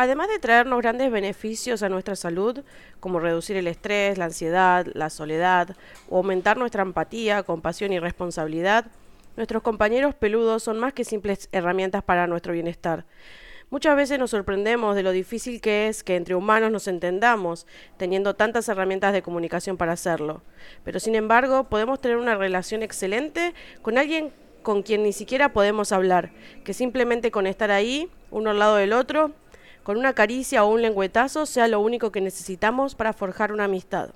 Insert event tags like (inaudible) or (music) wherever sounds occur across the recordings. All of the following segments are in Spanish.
además de traernos grandes beneficios a nuestra salud, como reducir el estrés, la ansiedad, la soledad, o aumentar nuestra empatía, compasión y responsabilidad, nuestros compañeros peludos son más que simples herramientas para nuestro bienestar. Muchas veces nos sorprendemos de lo difícil que es que entre humanos nos entendamos, teniendo tantas herramientas de comunicación para hacerlo. Pero sin embargo, podemos tener una relación excelente con alguien con quien ni siquiera podemos hablar, que simplemente con estar ahí, uno al lado del otro, con una caricia o un lengüetazo, sea lo único que necesitamos para forjar una amistad.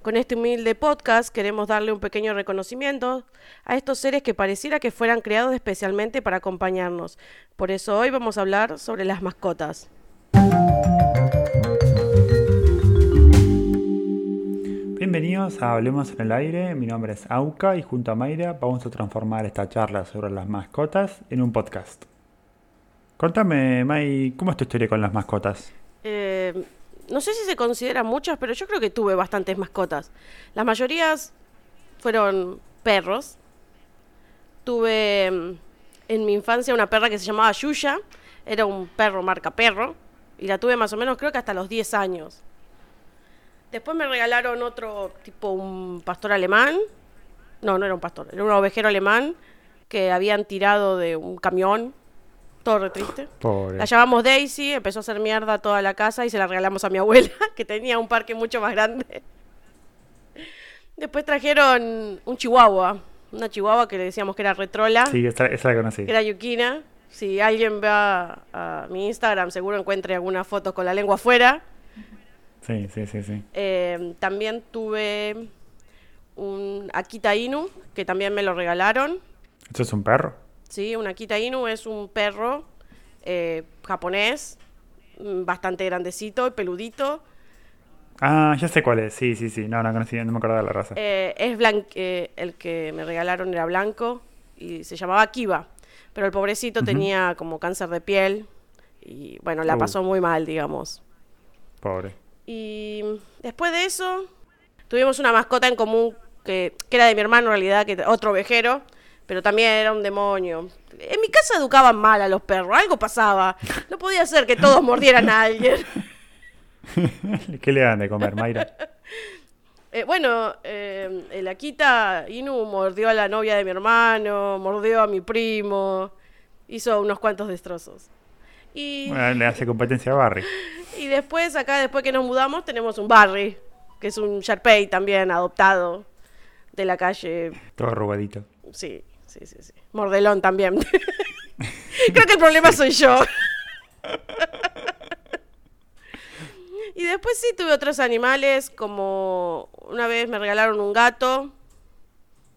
Con este humilde podcast queremos darle un pequeño reconocimiento a estos seres que pareciera que fueran creados especialmente para acompañarnos. Por eso hoy vamos a hablar sobre las mascotas. Bienvenidos a Hablemos en el Aire, mi nombre es Auca y junto a Mayra vamos a transformar esta charla sobre las mascotas en un podcast. Contame, May, ¿cómo es tu historia con las mascotas? Eh, no sé si se consideran muchas, pero yo creo que tuve bastantes mascotas. Las mayorías fueron perros. Tuve mm, en mi infancia una perra que se llamaba Yuya. Era un perro marca perro. Y la tuve más o menos creo que hasta los 10 años. Después me regalaron otro tipo, un pastor alemán. No, no era un pastor, era un ovejero alemán que habían tirado de un camión. Todo re triste. Pobre. La llamamos Daisy, empezó a hacer mierda toda la casa y se la regalamos a mi abuela, (laughs) que tenía un parque mucho más grande. Después trajeron un chihuahua, una chihuahua que le decíamos que era retrola, Sí, esa, esa la conocí. que era Yukina. Si alguien va a mi Instagram, seguro encuentre alguna foto con la lengua afuera. Sí, sí, sí, sí. Eh, también tuve un Akita Inu, que también me lo regalaron. ¿Esto es un perro? Sí, un Akita Inu es un perro eh, japonés, mm, bastante grandecito y peludito. Ah, ya sé cuál es. Sí, sí, sí. No, no conocí, no me acordaba de la raza. Eh, es blan- eh, el que me regalaron era blanco y se llamaba Kiba. Pero el pobrecito tenía como cáncer de piel y bueno, la Uh. pasó muy mal, digamos. Pobre. Y después de eso, tuvimos una mascota en común que, que era de mi hermano en realidad, que otro ovejero, pero también era un demonio. En mi casa educaban mal a los perros, algo pasaba. No podía ser que todos mordieran a alguien. (laughs) ¿Qué le dan de comer, Mayra? (laughs) Eh, bueno, eh, el Akita Inu mordió a la novia de mi hermano, mordió a mi primo, hizo unos cuantos destrozos. Y, Bueno, le hace competencia a Barry. (laughs) y después, acá, después que nos mudamos, tenemos un Barry, que es un Sharpei también adoptado de la calle. Todo arrugadito. Sí, sí, sí, sí. Mordelón también. (laughs) Creo que el problema soy yo. y después sí tuve otros animales, como una vez me regalaron un gato.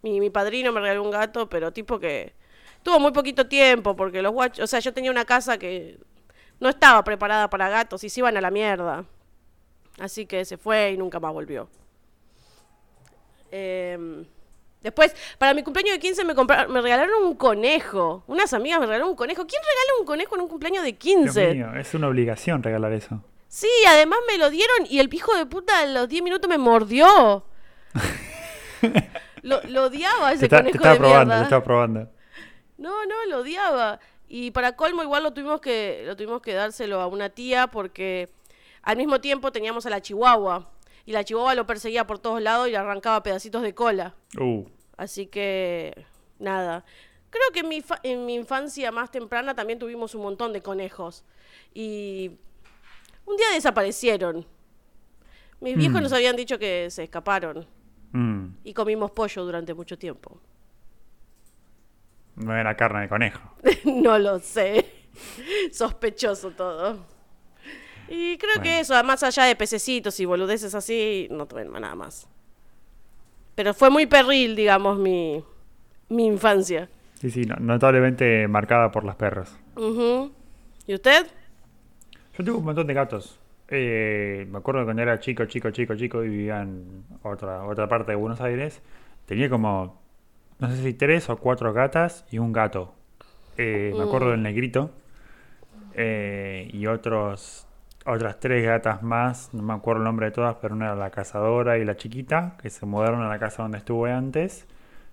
Mi, mi padrino me regaló un gato, pero tipo que tuvo muy poquito tiempo, porque los guachos, o sea, yo tenía una casa que no estaba preparada para gatos y se iban a la mierda. Así que se fue y nunca más volvió. Em, después, para mi cumpleaños de 15 me, compraron, me regalaron un conejo. Unas amigas me regalaron un conejo. ¿Quién regala un conejo en un cumpleaños de Dios 15? mío, es una obligación regalar eso. Sí, además me lo dieron y el hijo de puta a los 10 minutos me mordió. (laughs) lo, lo odiaba Te, ese te conejo estaba de probando, mierda. te estaba probando. No, no, lo odiaba. Y para colmo igual lo tuvimos que lo tuvimos que dárselo a una tía porque al mismo tiempo teníamos a la chihuahua y la chihuahua lo perseguía por todos lados y le arrancaba pedacitos de cola. Uh, Así que nada. Creo que en mi, fa- en mi infancia más temprana también tuvimos un montón de conejos y un día desaparecieron. Mis viejos Mm. nos habían dicho que se escaparon mm, y comimos pollo durante mucho tiempo. no era carne de conejo. (laughs) no lo sé. (laughs) Sospechoso todo. Y creo que eso, más allá de pececitos y boludeces así, no tuve nada más. Pero fue muy perril, digamos, mi, mi infancia. Sí, sí, no- notablemente marcada por las perras. ¿Y usted? Yo tuve un montón de gatos. Eh, me acuerdo cuando era chico, chico, chico, chico y vivía en otra, otra parte de Buenos Aires. Tenía como, no sé si tres o cuatro gatas y un gato. Eh, me acuerdo del negrito. Eh, y otros, otras tres gatas más, no me acuerdo el nombre de todas, pero una era la cazadora y la chiquita, que se mudaron a la casa donde estuve antes.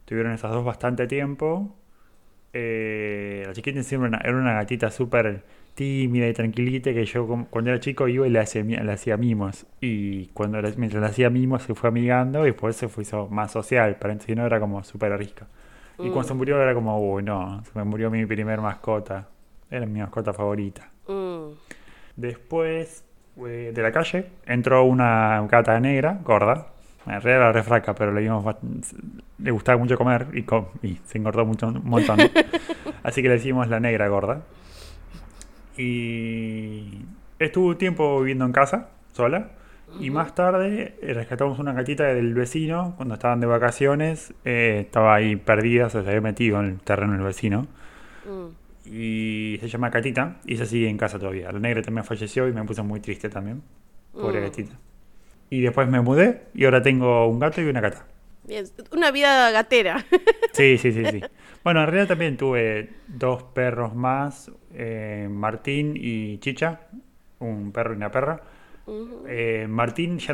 Tuvieron esas dos bastante tiempo. Eh, la chiquita encima era una, gatita súper tímida y tranquilita que yo cuando era chico iba y le hacía, le hacía mimos. Y cuando mientras le hacía mimos se fue amigando y después se fue hizo más social. Pero si no era como súper arisca. Y cuando se murió era como, uy, no, se me murió mi primer mascota. Era mi mascota favorita. Mm. Después eh, de la calle entró una gata negra, gorda. En realidad era refraca, pero le, dimos le gustaba mucho comer y, com- y se engordó mucho, un montón. (laughs) Así que le decimos la negra gorda. Y estuvo un tiempo viviendo en casa, sola. Y más tarde eh, rescatamos una gatita del vecino cuando estaban de vacaciones. eh, estaba ahí perdida, se había metido en el terreno del vecino. Mm. Y se llama Catita y se sigue en casa todavía. La negra también falleció y me puse muy triste también. Pobre Mm. gatita. Y después me mudé y ahora tengo un gato y una gata. Bien, una vida gatera. (laughs) Sí, sí, sí, sí. Bueno, en realidad también tuve dos perros más, eh, Martín y Chicha, un perro y una perra. Eh, Martín ya,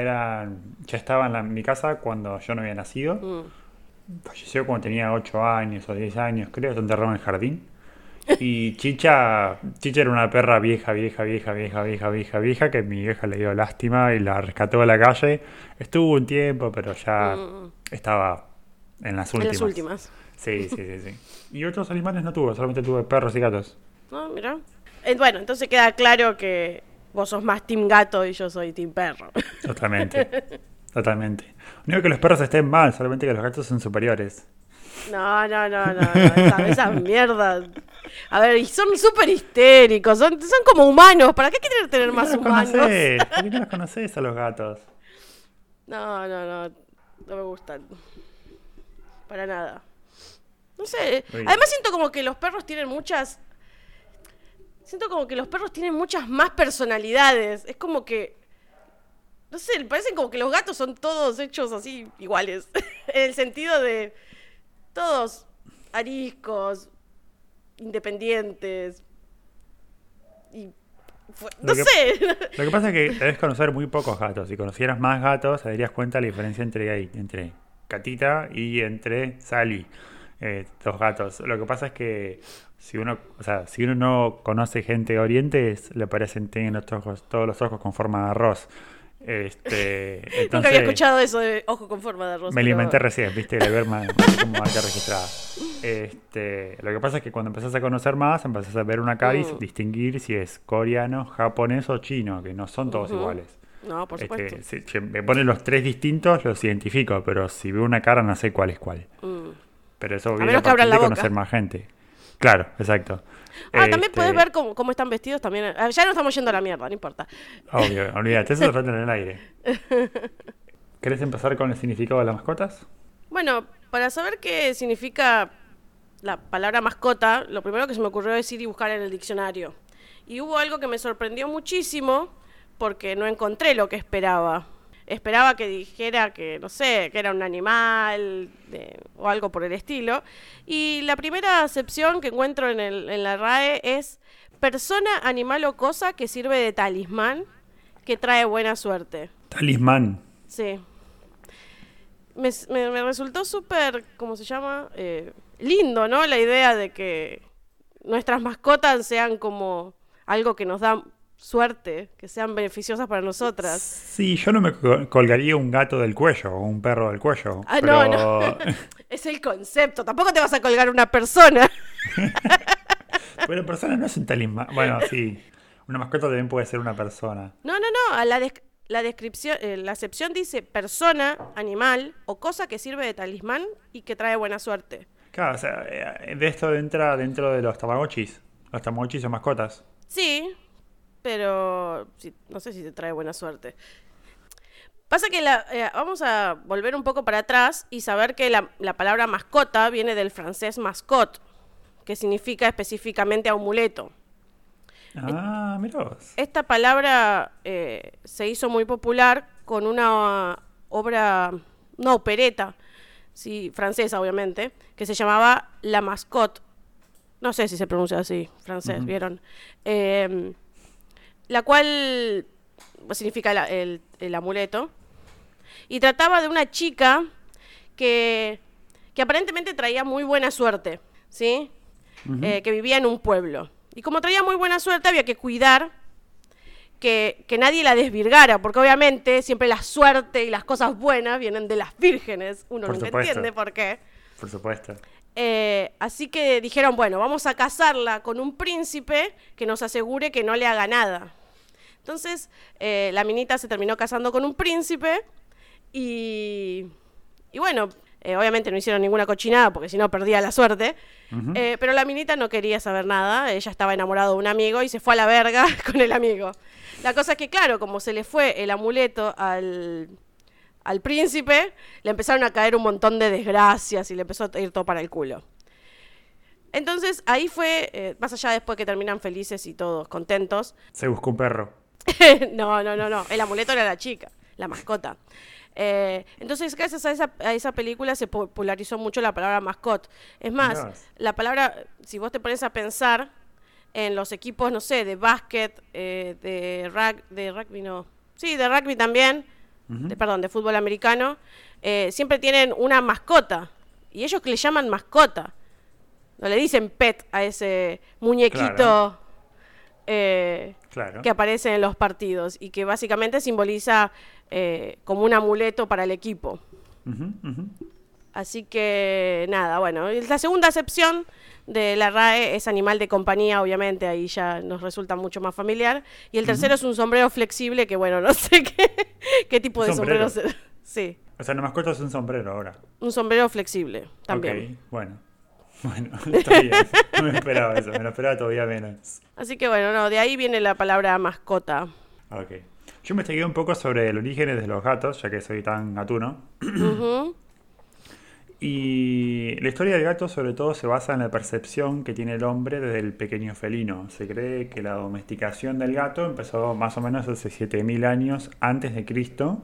era, ya estaba en, la- en mi casa cuando yo no había nacido. Mm. Falleció cuando tenía 8 años o 10 años, creo, está enterrado en el jardín. Y Chicha, Chicha era una perra vieja, vieja, vieja, vieja, vieja, vieja, vieja, que mi vieja le dio lástima y la rescató de la calle. Estuvo un tiempo, pero ya Mm. estaba en las En últimas. las últimas. Sí, sí, sí, sí. Y otros animales no tuve, solamente tuve perros y gatos. No, mira. Eh, bueno, entonces queda claro que vos sos más team gato y yo soy team perro. Totalmente. (laughs) Totalmente. No digo que los perros estén mal, solamente que los gatos son superiores. No, no, no, no, no. Esa, esa mierda. A ver, son súper histéricos, son, son como humanos. ¿Para qué quieren tener ¿Por qué más los humanos? conocés? ¿Por qué no los conoces a los gatos? No, no, no. No me gustan. Para nada. No sé. Uy. Además siento como que los perros tienen muchas... Siento como que los perros tienen muchas más personalidades. Es como que... No sé, parecen como que los gatos son todos hechos así iguales. (laughs) en el sentido de... Todos ariscos, independientes. Y... fue- no que- sé. Lo que pasa es que debes conocer muy pocos gatos. Si conocieras más gatos, te darías cuenta de la diferencia entre, ahí, entre Catita y entre Sally. Eh, dos gatos. Lo que pasa es que si uno, o sea, si uno no conoce gente de Oriente, le parecen tienen los ojos, todos los ojos con forma de arroz. Este, (laughs) Nunca había entonces, escuchado eso de ojo con forma de arroz. Me pero- alimenté recién, viste, de ver más, (laughs) como marca registrada. Este, lo que pasa es que cuando empezás a conocer más, empezás a ver una cara y Mm. distinguir si es coreano, japonés o chino, que no son todos iguales. No, por Este, supuesto. si, si me ponen los tres distintos, los identifico, pero si veo una cara no sé cuál es cuál. Mm. Pero eso viene a partir de conocer más gente. Claro, exacto. Ah, también Este, puedes ver cómo, cómo están vestidos también. Ah, Ya no estamos yendo a la mierda, no importa. Obvio, (laughs) olvídate, eso se trata en el aire. ¿Querés empezar con el significado de las mascotas? Bueno, para saber qué significa la palabra mascota, lo primero que se me ocurrió es ir y buscar en el diccionario. Y hubo algo que me sorprendió muchísimo porque no encontré lo que esperaba. Esperaba que dijera que, no sé, que era un animal de- o algo por el estilo. Y la primera acepción que encuentro en, el- en la RAE es persona, animal o cosa que sirve de talismán que trae buena suerte. Talismán. Sí. Me, me- me resultó súper, ¿cómo se llama? Eh, lindo, ¿no? La idea de que nuestras mascotas sean como algo que nos da suerte, que sean beneficiosas para nosotras. Sí, yo no me co- colgaría un gato del cuello o un perro del cuello. Ah, pero... no, no. (laughs) Es el concepto. Tampoco te vas a colgar una persona. (laughs) Pero persona no es un talismán. Bueno, sí. Una mascota también puede ser una persona. No, no, no. La, la descripción, eh, la acepción dice persona, animal o cosa que sirve de talismán y que trae buena suerte. Claro, o sea, eh, de esto entra dentro de los tamagotchis. Los tamagotchis son mascotas. Sí, pero no sé si te trae buena suerte. Pasa que la, eh, vamos a volver un poco para atrás y saber que la, la palabra mascota viene del francés mascot, que significa específicamente amuleto. Ah, mira vos. Esta palabra eh, se hizo muy popular con una obra, una opereta, sí, francesa obviamente, que se llamaba La Mascotte. No sé si se pronuncia así, francés. ¿vieron? Eh, la cual significa la- el, el amuleto. Y trataba de una chica que, que aparentemente traía muy buena suerte, ¿sí? Eh, que vivía en un pueblo. Y como traía muy buena suerte, había que cuidar que, que nadie la desvirgara, porque obviamente siempre la suerte y las cosas buenas vienen de las vírgenes. Uno supuesto. entiende por qué. Por supuesto. Eh, así que dijeron, bueno, vamos a casarla con un príncipe que nos asegure que no le haga nada. Entonces, eh, la minita se terminó casando con un príncipe y, y bueno, eh, obviamente no hicieron ninguna cochinada porque si no perdía la suerte. Eh, pero la minita no quería saber nada, ella estaba enamorada de un amigo y se fue a la verga (laughs) con el amigo. La cosa es que, claro, como se le fue el amuleto al, al príncipe, le empezaron a caer un montón de desgracias y le empezó a ir todo para el culo. Entonces ahí fue, eh, más allá después que terminan felices y todos contentos. Se buscó un perro. (laughs) no, no, no, no. El amuleto era la chica, la mascota. Eh, entonces, gracias a esa, a esa película se popularizó mucho la palabra mascot. Es más, la palabra, si vos te pones a pensar en los equipos, no sé, de básquet, eh, de rugby, no. Sí, de rugby también, de, perdón, de fútbol americano, eh, siempre tienen una mascota. Y ellos que le llaman mascota. No le dicen pet a ese muñequito Claro. eh, Claro. que aparece en los partidos y que básicamente simboliza eh, como un amuleto para el equipo. Así que nada, bueno, la segunda acepción de la RAE es animal de compañía, obviamente, ahí ya nos resulta mucho más familiar. Y el tercero es un sombrero flexible, que bueno, (laughs) no sé qué, qué tipo de Sombrero. sombrero. se- (laughs) Sí, O sea, la mascota es un sombrero ahora. un sombrero flexible también. Ok, bueno. (laughs) Bueno, está bien. No me esperaba eso, me lo esperaba todavía menos. Así que bueno, no, de ahí viene la palabra mascota. Ok. Yo investigué un poco sobre el origen de los gatos, ya que soy tan gatuno. Ujú, Y la historia del gato sobre todo se basa en la percepción que tiene el hombre desde el pequeño felino. Se cree que la domesticación del gato empezó más o menos hace 7000 años antes de Cristo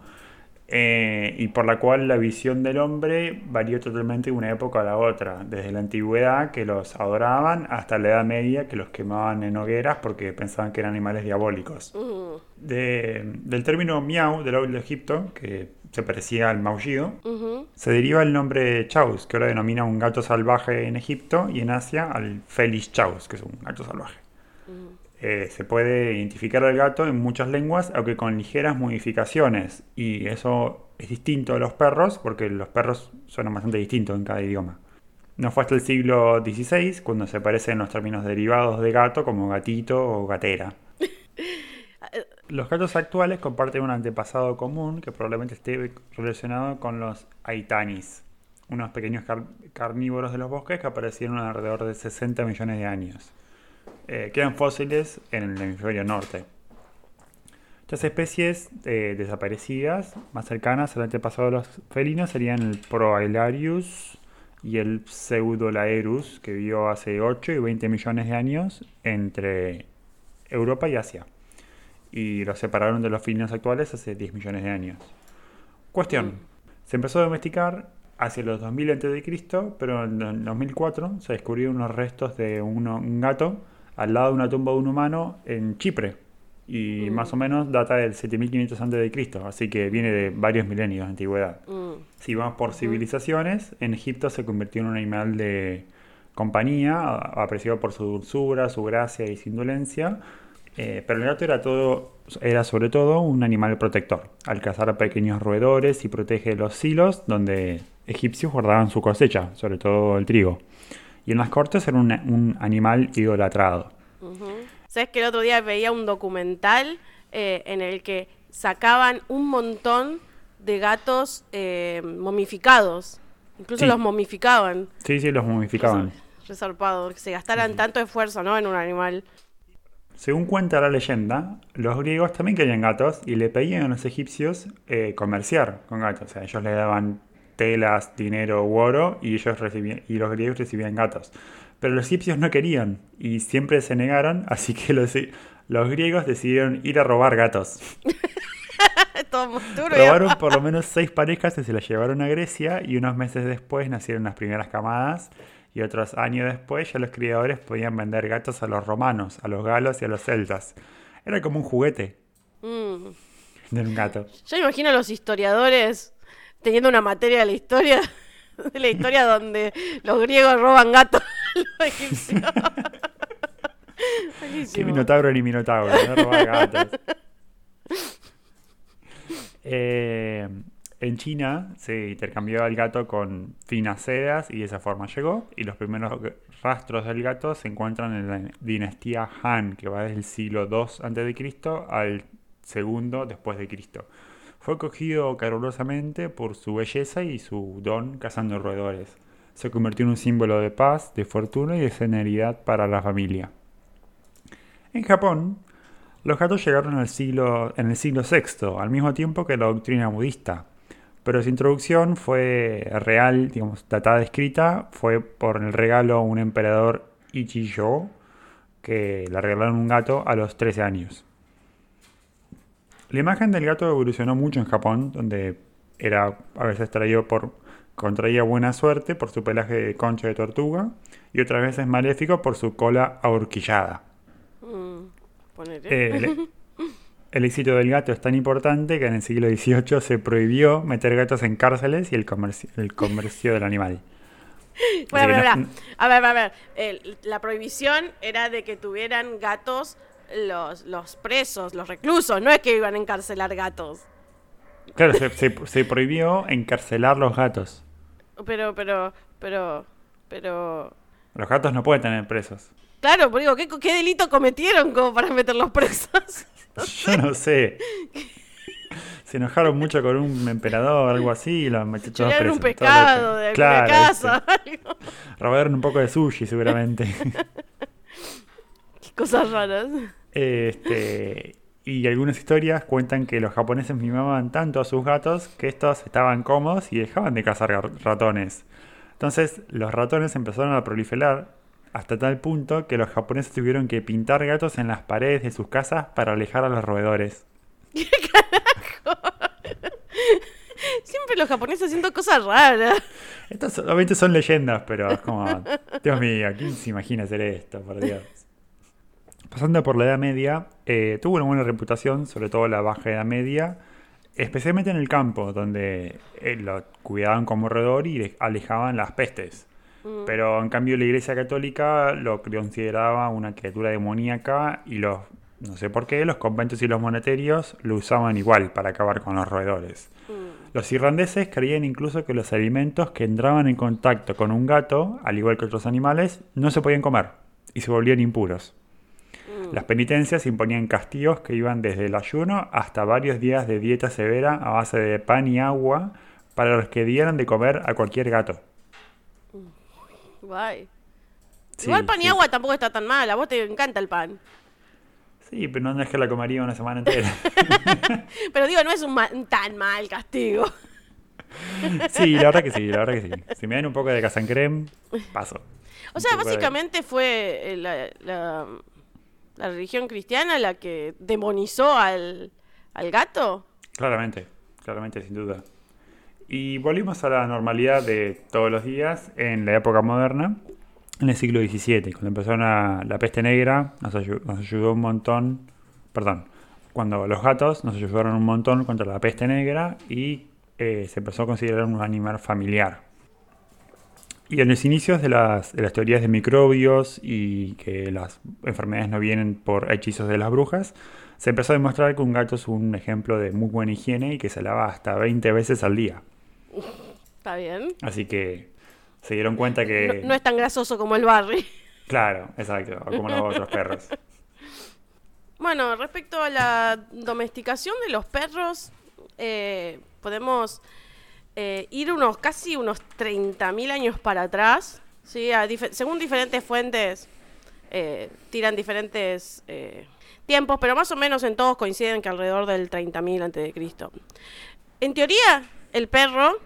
eh, y por la cual la visión del hombre varió totalmente de una época a la otra, desde la antigüedad que los adoraban hasta la Edad Media que los quemaban en hogueras porque pensaban que eran animales diabólicos. ujú, De- del término miau del old Egipto, que se parecía al maullido, se deriva el nombre chaus, que ahora denomina un gato salvaje en Egipto y en Asia al felis chaus, que es un gato salvaje. Eh, se puede identificar al gato en muchas lenguas, aunque con ligeras modificaciones, y eso es distinto a los perros, porque los perros suenan bastante distintos en cada idioma. No fue hasta el siglo XVI cuando se aparecen los términos derivados de gato como gatito o gatera. (laughs) Los gatos actuales comparten un antepasado común que probablemente esté relacionado con los aitanis, unos pequeños car- carnívoros de los bosques que aparecieron alrededor de 60 millones de años. Eh, quedan fósiles en el hemisferio norte. Estas especies eh, desaparecidas, más cercanas al antepasado de los felinos, serían el Proailarius y el Pseudolaerus, que vivió hace 8 y 20 millones de años entre Europa y Asia. Y los separaron de los felinos actuales hace 10 millones de años. Cuestión. Se empezó a domesticar hacia los 2000 a.C., pero en el 2004 se descubrieron unos restos de uno- un gato al lado de una tumba de un humano en Chipre. Y más o menos data del 7500 a.C., así que viene de varios milenios de antigüedad. Mm. Si vamos por civilizaciones, en Egipto se convirtió en un animal de compañía, apreciado por su dulzura, su gracia y su indolencia. Eh, pero el gato era, todo, era sobre todo un animal protector. Al cazar a pequeños roedores y protege los silos donde egipcios guardaban su cosecha, sobre todo el trigo. Y en las cortes era un, un animal idolatrado. ¿Sabes que el otro día veía un documental eh, en el que sacaban un montón de gatos eh, momificados? Incluso Sí. los momificaban. Sí, sí, los momificaban. Resarpado, que se gastaran tanto esfuerzo, ¿no? En un animal. Según cuenta la leyenda, los griegos también querían gatos y le pedían a los egipcios eh, comerciar con gatos. O sea, ellos le daban telas, dinero u oro y, ellos recibían, y los griegos recibían gatos. Pero los egipcios no querían y siempre se negaron, (laughs) así que los, los griegos decidieron ir a robar gatos. (laughs) Robaron por lo menos seis parejas y se las llevaron a Grecia y unos meses después nacieron las primeras camadas y otros años después ya los criadores podían vender gatos a los romanos, a los galos y a los celtas. Era como un juguete Mm. de un gato. Yo imagino a los historiadores teniendo una materia de la historia, de la historia donde los griegos roban gatos a los egipcios. Qué minotauro ni minotauro, no robar gatos. (laughs) Eh, en China se intercambió el gato con finas sedas y de esa forma llegó. Y los primeros rastros del gato se encuentran en la dinastía Han, que va desde el siglo II a.C. al segundo después de Cristo. Fue cogido calurosamente por su belleza y su don cazando roedores. Se convirtió en un símbolo de paz, de fortuna y de serenidad para la familia. En Japón, los gatos llegaron en el siglo VI, al mismo tiempo que la doctrina budista. Pero su introducción fue real, digamos, datada escrita, fue por el regalo a un emperador Ichijo, que le regalaron un gato a los 13 años. La imagen del gato evolucionó mucho en Japón, donde era a veces traído por contraía buena suerte por su pelaje de concha de tortuga y otras veces maléfico por su cola ahorquillada. Mm. Eh, (laughs) el, éxito del gato es tan importante que en el siglo XVIII se prohibió meter gatos en cárceles y el comercio, el comercio del animal. (laughs) Bueno, no- a ver, a ver. La prohibición era de que tuvieran gatos los, los presos, los reclusos, no es que iban a encarcelar gatos. Claro, se, se- se prohibió encarcelar los gatos. Pero, pero, pero, pero... Los gatos no pueden tener presos. Claro, pero digo, ¿qué, qué delito cometieron como para meterlos presos? Yo no sé. Se enojaron mucho con un emperador algo así y los un presos, todos pescado de Claro, casa. algo. Robaron un poco de sushi seguramente. (laughs) Qué cosas raras. Este, y algunas historias cuentan que los japoneses mimaban tanto a sus gatos que estos estaban cómodos y dejaban de cazar ratones. Entonces los ratones empezaron a proliferar hasta tal punto que los japoneses tuvieron que pintar gatos en las paredes de sus casas para alejar a los roedores. (laughs) Siempre los japoneses haciendo cosas raras. Estas solamente son leyendas, pero es como, Dios mío, ¿quién se imagina hacer esto? Por Dios. Pasando por la Edad Media, eh, tuvo una buena reputación, sobre todo la Baja Edad Media, especialmente en el campo, donde eh, lo cuidaban como roedor y le- alejaban las pestes. Pero en cambio la Iglesia Católica lo consideraba una criatura demoníaca y los, no sé por qué, los conventos y los monasterios lo usaban igual para acabar con los roedores. Los irlandeses creían incluso que los alimentos que entraban en contacto con un gato, al igual que otros animales, no se podían comer y se volvían impuros. Las penitencias imponían castigos que iban desde el ayuno hasta varios días de dieta severa a base de pan y agua para los que dieran de comer a cualquier gato. Guay. Sí, Igual pan y sí. agua tampoco está tan mal. A vos te encanta el pan. Sí, pero no es que la comería una semana entera. (laughs) Pero digo, no es un ma- tan mal castigo. (laughs) Sí, la verdad que sí, la verdad que sí. Si me dan un poco de casancrem, paso. O sea, de- básicamente fue eh, la, la- la religión cristiana la que demonizó al, al gato. Claramente, claramente, sin duda. Y volvimos a la normalidad de todos los días en la época moderna, en el siglo XVII, cuando empezó la peste negra, nos, ayu- nos ayudó un montón, perdón, cuando los gatos nos ayudaron un montón contra la peste negra y eh, se empezó a considerar un animal familiar. Y en los inicios de las, de las teorías de microbios y que las enfermedades no vienen por hechizos de las brujas, se empezó a demostrar que un gato es un ejemplo de muy buena higiene y que se lava hasta 20 veces al día. Está bien. Así que se dieron cuenta que... No, no es tan grasoso como el Barry. Claro, exacto, o como los otros perros. Bueno, respecto a la domesticación de los perros, eh, podemos eh, ir unos casi unos 30.000 años para atrás. ¿sí? A según diferentes fuentes, eh, tiran diferentes tiempos, pero más o menos en todos coinciden que alrededor del 30.000 antes de Cristo. En teoría, el perro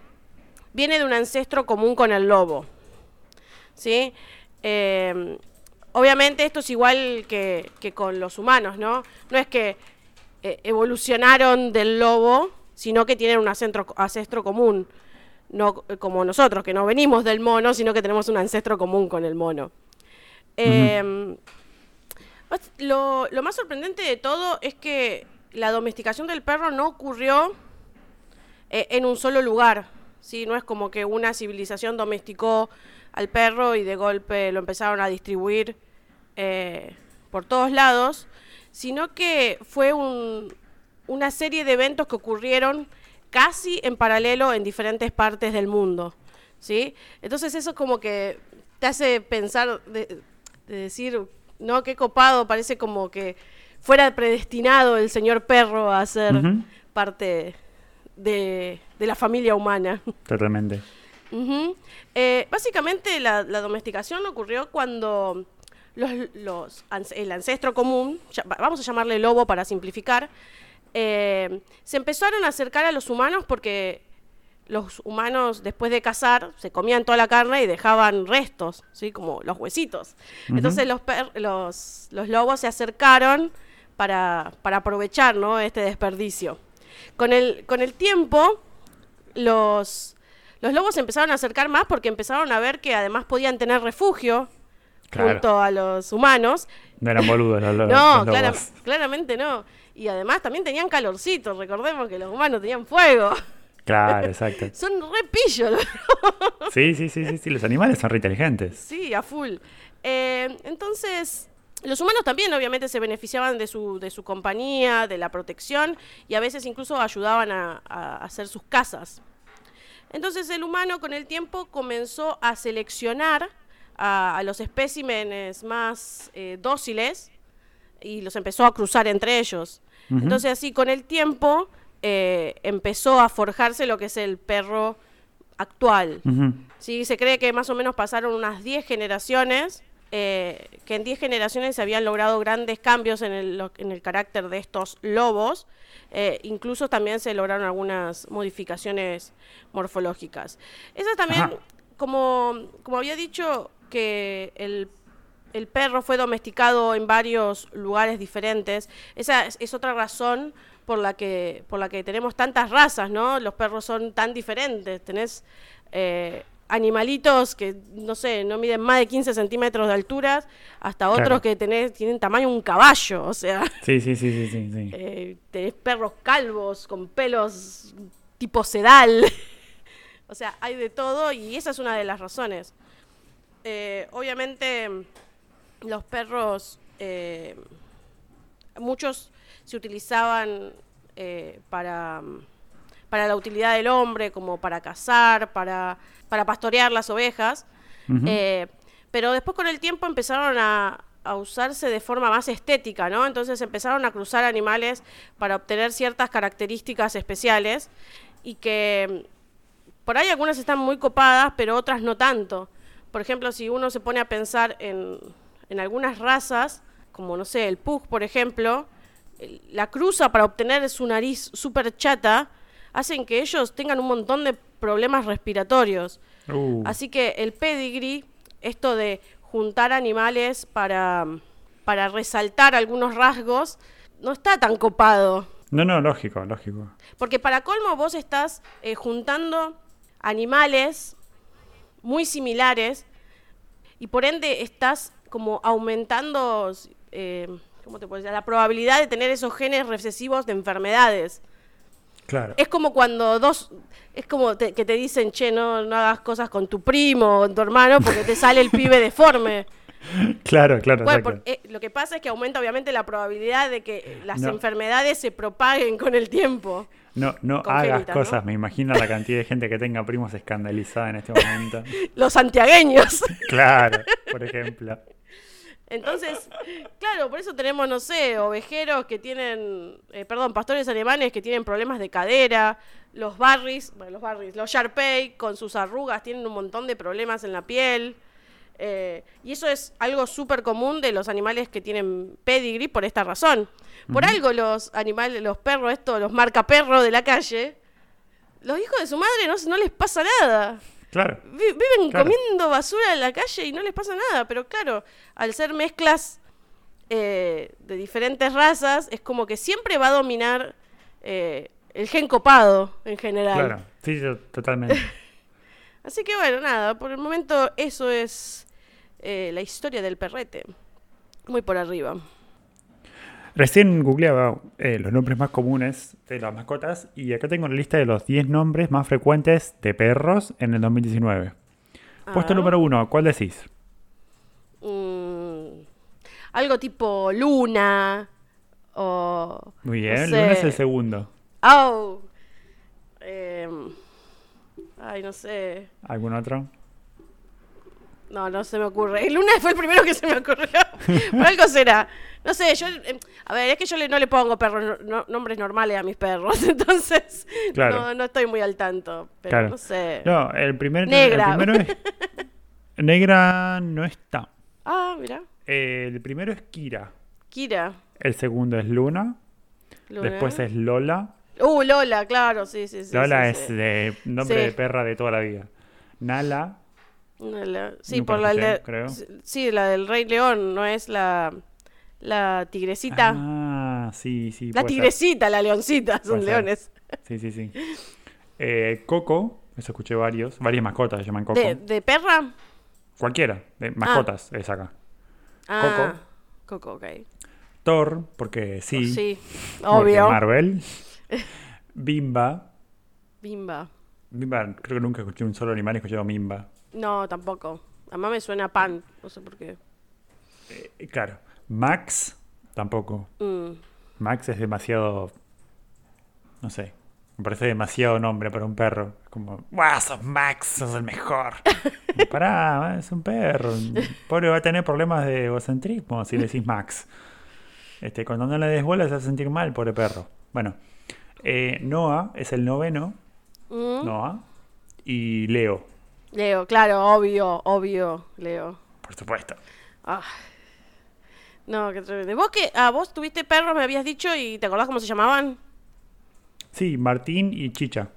viene de un ancestro común con el lobo. ¿sí? Eh, obviamente esto es igual que, que con los humanos, ¿no? No es que eh, evolucionaron del lobo, sino que tienen un ancestro, ancestro común. No eh, como nosotros, que no venimos del mono, sino que tenemos un ancestro común con el mono. Eh, lo, lo más sorprendente de todo es que la domesticación del perro no ocurrió eh, en un solo lugar. ¿sí? No es como que una civilización domesticó al perro y de golpe lo empezaron a distribuir eh, por todos lados, sino que fue un, una serie de eventos que ocurrieron casi en paralelo en diferentes partes del mundo. ¿sí? Entonces eso como que te hace pensar, de, decir, no, qué copado, parece como que fuera predestinado el señor perro a ser parte de, la familia humana. Totalmente. Eh, básicamente la, domesticación ocurrió cuando los, los, el ancestro común, vamos a llamarle lobo para simplificar, eh, se empezaron a acercar a los humanos porque los humanos después de cazar se comían toda la carne y dejaban restos, ¿sí? como los huesitos. Entonces los, los, los, lobos se acercaron para, para aprovechar ¿no? este desperdicio. Con el, con el tiempo, los, los lobos se empezaron a acercar más porque empezaron a ver que además podían tener refugio junto a los humanos. No eran boludos los, (laughs) lobos. No, claramente no. Y además también tenían calorcito, recordemos que los humanos tenían fuego. Claro, (laughs) exacto. son repillos. sí, sí, sí, sí, los animales son re inteligentes. Sí, a full. Eh, entonces, los humanos también obviamente se beneficiaban de su, de su compañía, de la protección y a veces incluso ayudaban a, hacer sus casas. Entonces el humano con el tiempo comenzó a seleccionar a, los especímenes más eh, dóciles y los empezó a cruzar entre ellos. Entonces así con el tiempo eh, empezó a forjarse lo que es el perro actual. ¿Sí? Se cree que más o menos pasaron unas 10 generaciones, eh, que en 10 generaciones se habían logrado grandes cambios en el, en el carácter de estos lobos. Eh, incluso también se lograron algunas modificaciones morfológicas. Eso también, como, como había dicho, que el el perro fue domesticado en varios lugares diferentes. Esa es, otra razón por la que por la que tenemos tantas razas, ¿no? Los perros son tan diferentes. Tenés eh, animalitos que, no sé, no miden más de 15 centímetros de altura, hasta otros que tenés, tienen tamaño un caballo, o sea. Sí, sí, sí, sí, sí. Eh, tenés perros calvos con pelos tipo sedal. (laughs) o sea, hay de todo y esa es una de las razones. Eh, obviamente los perros, eh, muchos se utilizaban para, para la utilidad del hombre, como para cazar, para, para pastorear las ovejas, eh, pero después con el tiempo empezaron a, a usarse de forma más estética, ¿no? Entonces empezaron a cruzar animales para obtener ciertas características especiales y que por ahí algunas están muy copadas, pero otras no tanto. Por ejemplo, si uno se pone a pensar en, en algunas razas, como no sé, el pug, por ejemplo, la cruza para obtener su nariz súper chata, hacen que ellos tengan un montón de problemas respiratorios. Uh. Así que el pedigree, esto de juntar animales para, para resaltar algunos rasgos, no está tan copado. No, no, lógico, lógico. Porque para colmo vos estás eh, juntando animales muy similares y por ende estás como aumentando, eh, ¿cómo te puedo decir? La probabilidad de tener esos genes recesivos de enfermedades. Claro. Es como cuando dos, es como que te dicen, che, no, no hagas cosas con tu primo o con tu hermano porque te sale el pibe deforme. (laughs) Claro, claro. Eh, lo que pasa es que aumenta obviamente la probabilidad de que las enfermedades se propaguen con el tiempo. No, no hagas cosas, me imagino la cantidad de gente que tenga primos escandalizada en este momento. (laughs) Los santiagueños. (laughs) claro, por ejemplo. Entonces, (laughs) claro, por eso tenemos, no sé, ovejeros que tienen, eh, perdón, pastores alemanes que tienen problemas de cadera, los barris, bueno, los barris, los Sharpei con sus arrugas tienen un montón de problemas en la piel. Eh, y eso es algo súper común de los animales que tienen pedigree por esta razón. Por algo los animales, los perros, estos, los marca perro de la calle, los hijos de su madre no, no les pasa nada. Claro. viven comiendo basura en la calle y no les pasa nada, pero claro, al ser mezclas eh, de diferentes razas, es como que siempre va a dominar eh, el gen copado en general. Claro, sí, totalmente. (laughs) Así que bueno, nada, por el momento eso es eh, la historia del perrete. Muy por arriba. Recién googleaba eh, los nombres más comunes de las mascotas y acá tengo la lista de los 10 nombres más frecuentes de perros en el 2019. Puesto ah. número uno, ¿cuál decís? Mm, algo tipo Luna o... Muy no bien, sé. Luna es el segundo. Oh. Em, ay, no sé. ¿Algún otro? No, no se me ocurre. El Luna fue el primero que se me ocurrió. (laughs) Por algo será. No sé, yo. em, A ver, es que yo le- no le pongo perros, no- nombres normales a mis perros. (laughs) Entonces. Claro. No, no estoy muy al tanto. Pero Claro. no sé. No, el primer. Negra. El primero es. (laughs) Negra no está. Ah, mira. El primero es Kira. Kira. El segundo es Luna. Luna. Después es Lola. Uh, Lola, claro, sí, sí, sí. Lola sí, es sí. de nombre Sí. de perra de toda la vida. Nala. Lola. Sí, Nunca por la la escuché, de- creo. Sí, la del Rey León, no es la. La tigresita. Ah, sí, sí. la ser. tigresita, la leoncita, son leones. Sí, sí, sí. Eh, Coco, eso escuché varios. Varias mascotas se llaman Coco. ¿De, de perra? Cualquiera, de mascotas es acá. Ah, Coco, ok. Thor, porque sí. Sí, obvio. Marvel. (laughs) Bimba. Bimba. Bimba, creo que nunca escuché un solo animal escuchado Bimba. No, tampoco. Además me suena pan, no sé por qué. Eh, claro. Max, tampoco. Mm. Max es demasiado. No sé. Me parece demasiado nombre para un perro. Como, ¡Wow! Sos Max, sos el mejor. (laughs) Pará, es un perro. Pobre va a tener problemas de egocentrismo si le decís Max. Este, cuando no le des bola se va a sentir mal, pobre perro. Bueno, eh, Noah es el noveno. Mm. Noah. Y Leo, Leo, claro, obvio, obvio, Leo. por supuesto. Ah. No, qué tremendo. ¿Vos que ah, vos tuviste perros, me habías dicho, y te acordás cómo se llamaban? Sí, Martín y Chicha.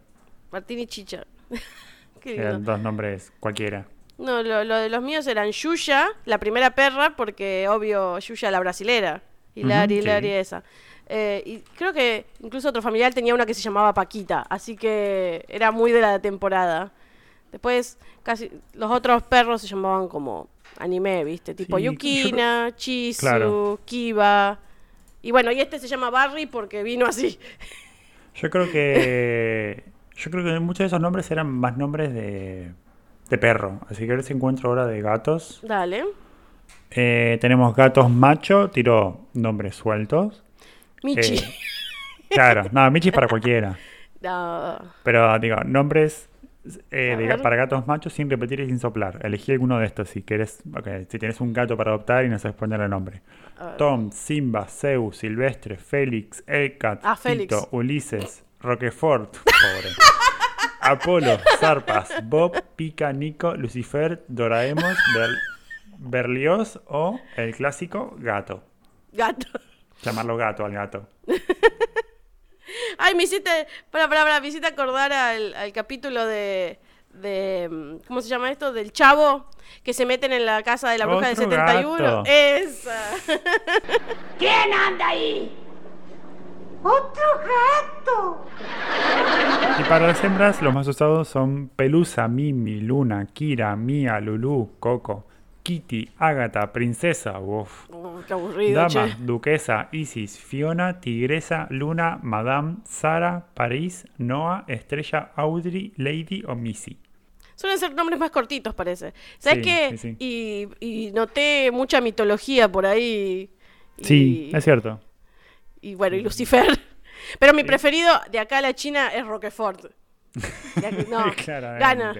Martín y Chicha. (laughs) qué Eran dos nombres cualquiera. No, lo, lo de los míos eran Yuya, la primera perra, porque obvio Yuya la brasilera. Hilari, Ujú, sí. Hilari esa. Eh, y creo que incluso otro familiar tenía una que se llamaba Paquita, así que era muy de la temporada. Después, casi los otros perros se llamaban como anime, ¿viste? Tipo Sí, Yukina, Chisu, Claro. Kiba. Y bueno, y este se llama Barry porque vino así. Yo creo que. (laughs) Yo creo que muchos de esos nombres eran más nombres de, de perro. Así que a ver si encuentro ahora de gatos. Dale. Eh, tenemos gatos macho, tiro nombres sueltos. Michi. Eh, claro, no, Michi es para (laughs) cualquiera. No. Pero digo, nombres eh, de para gatos machos sin repetir y sin soplar. Elegí alguno de estos si querés. ok, si tienes un gato para adoptar y no sabes ponerle nombre. Tom, Simba, Zeus, Silvestre, Félix, Elcat, Ah, Félix. Tito, Ulises, Roquefort, pobre. (laughs) Apolo, Zarpas, Bob, Pica, Nico, Lucifer, Doraemos, Ber- Berlioz o el clásico gato. Gato. Llamarlo gato al gato. (laughs) Ay, me hiciste. Para, para, para, me hiciste acordar al, al capítulo de. de mm, ¿Cómo se llama esto? Del chavo que se meten en la casa de la bruja del Otro 71. gato. Esa. ¿Quién anda ahí? ¡Otro gato! Y para las hembras, los más usados son Pelusa, Mimi, Luna, Kira, Mia, Lulu, Coco, Kitty, Ágata, Princesa, qué aburrido, Dama, che. Duquesa, Isis, Fiona, Tigresa, Luna, Madame, Sara, París, Noah, Estrella, Audrey, Lady o Missy. Suelen ser nombres más cortitos, parece. ¿Sabes Sí, qué? sí, sí. Y, y noté mucha mitología por ahí. Y, Sí, es cierto. Y bueno, y Lucifer. (laughs) Pero mi preferido de acá a la China es Roquefort. (laughs) De aquí- No, gana.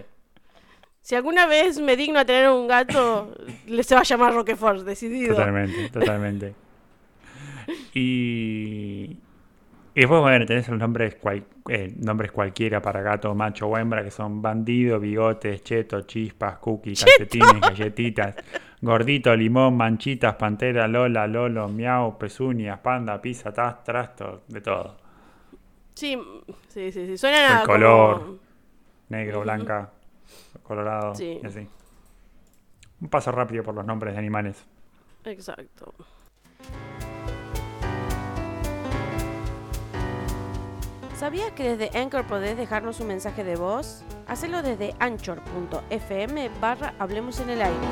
Si alguna vez me digno a tener un gato, le se va a llamar Roquefort, decidido. Totalmente, totalmente. Y, y después, bueno, tenés los nombres, cual- eh, nombres cualquiera para gato, macho o hembra, que son bandido, bigotes, cheto, chispas, cookies, calcetines, galletitas, gordito, limón, manchitas, pantera, lola, lolo, miau, pezuñas, panda, pizza, tas, trasto, de todo. Sí, sí, sí, sí. Suenan a El color. como- Negro, blanca, colorado, Sí. y así. Un paso rápido por los nombres de animales. Exacto. ¿Sabías que desde Anchor podés dejarnos un mensaje de voz? Hacelo desde anchor.fm barra Hablemos en el aire.